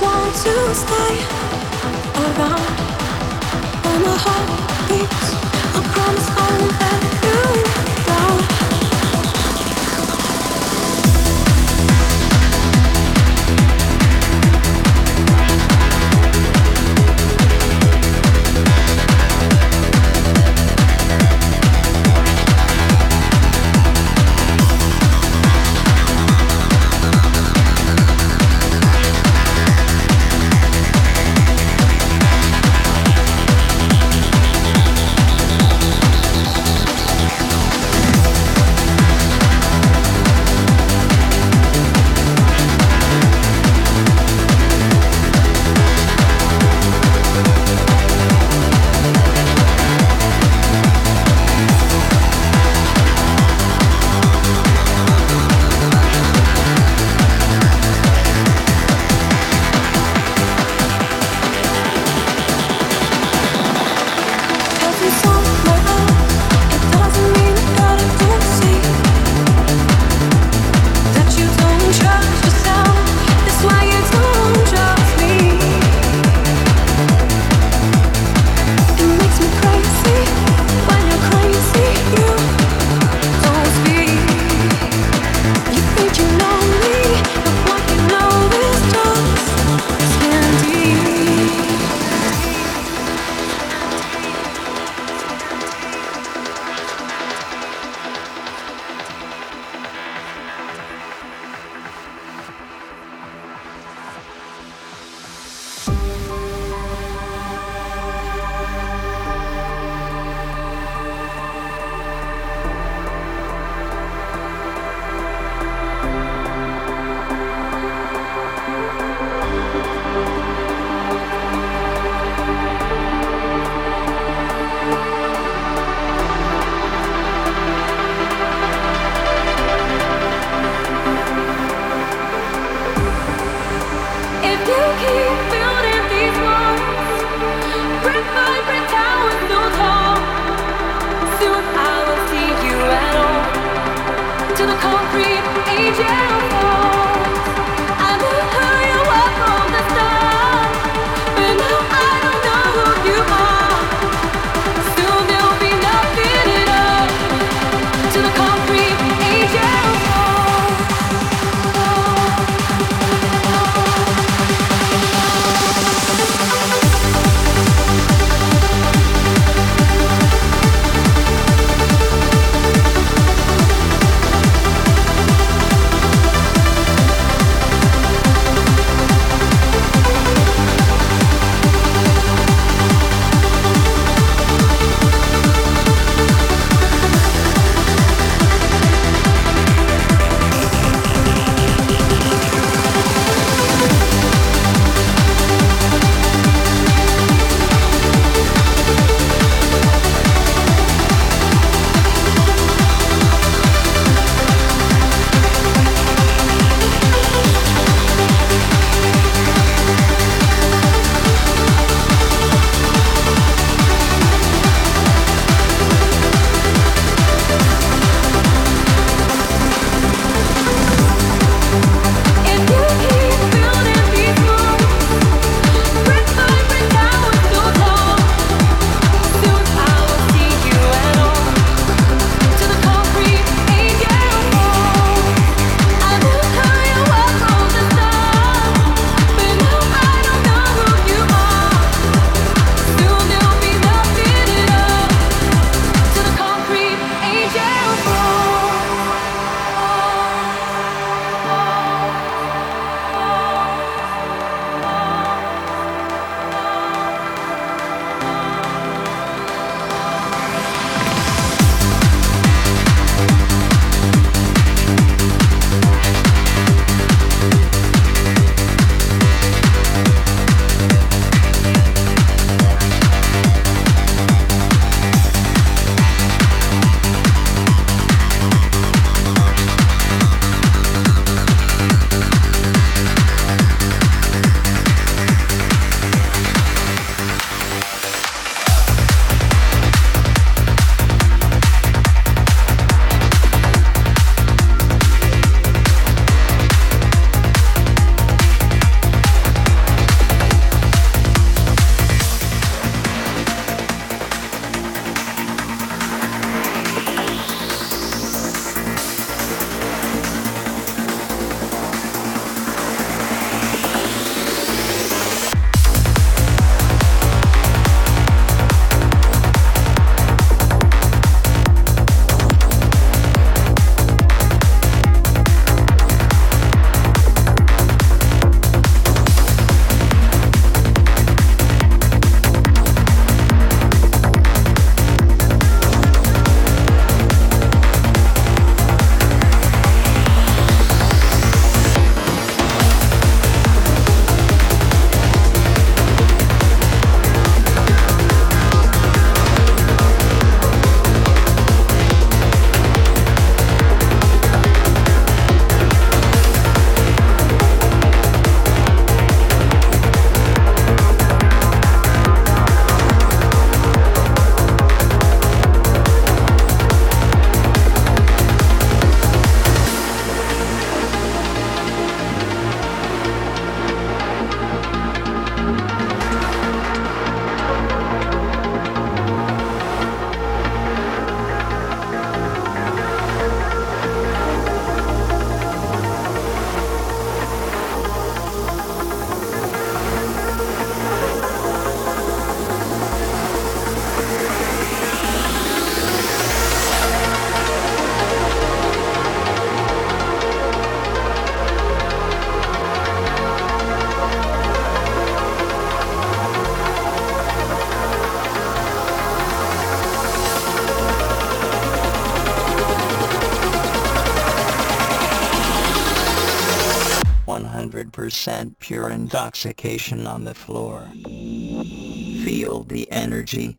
want to stay around. When my heart intoxication on the floor. Feel the energy.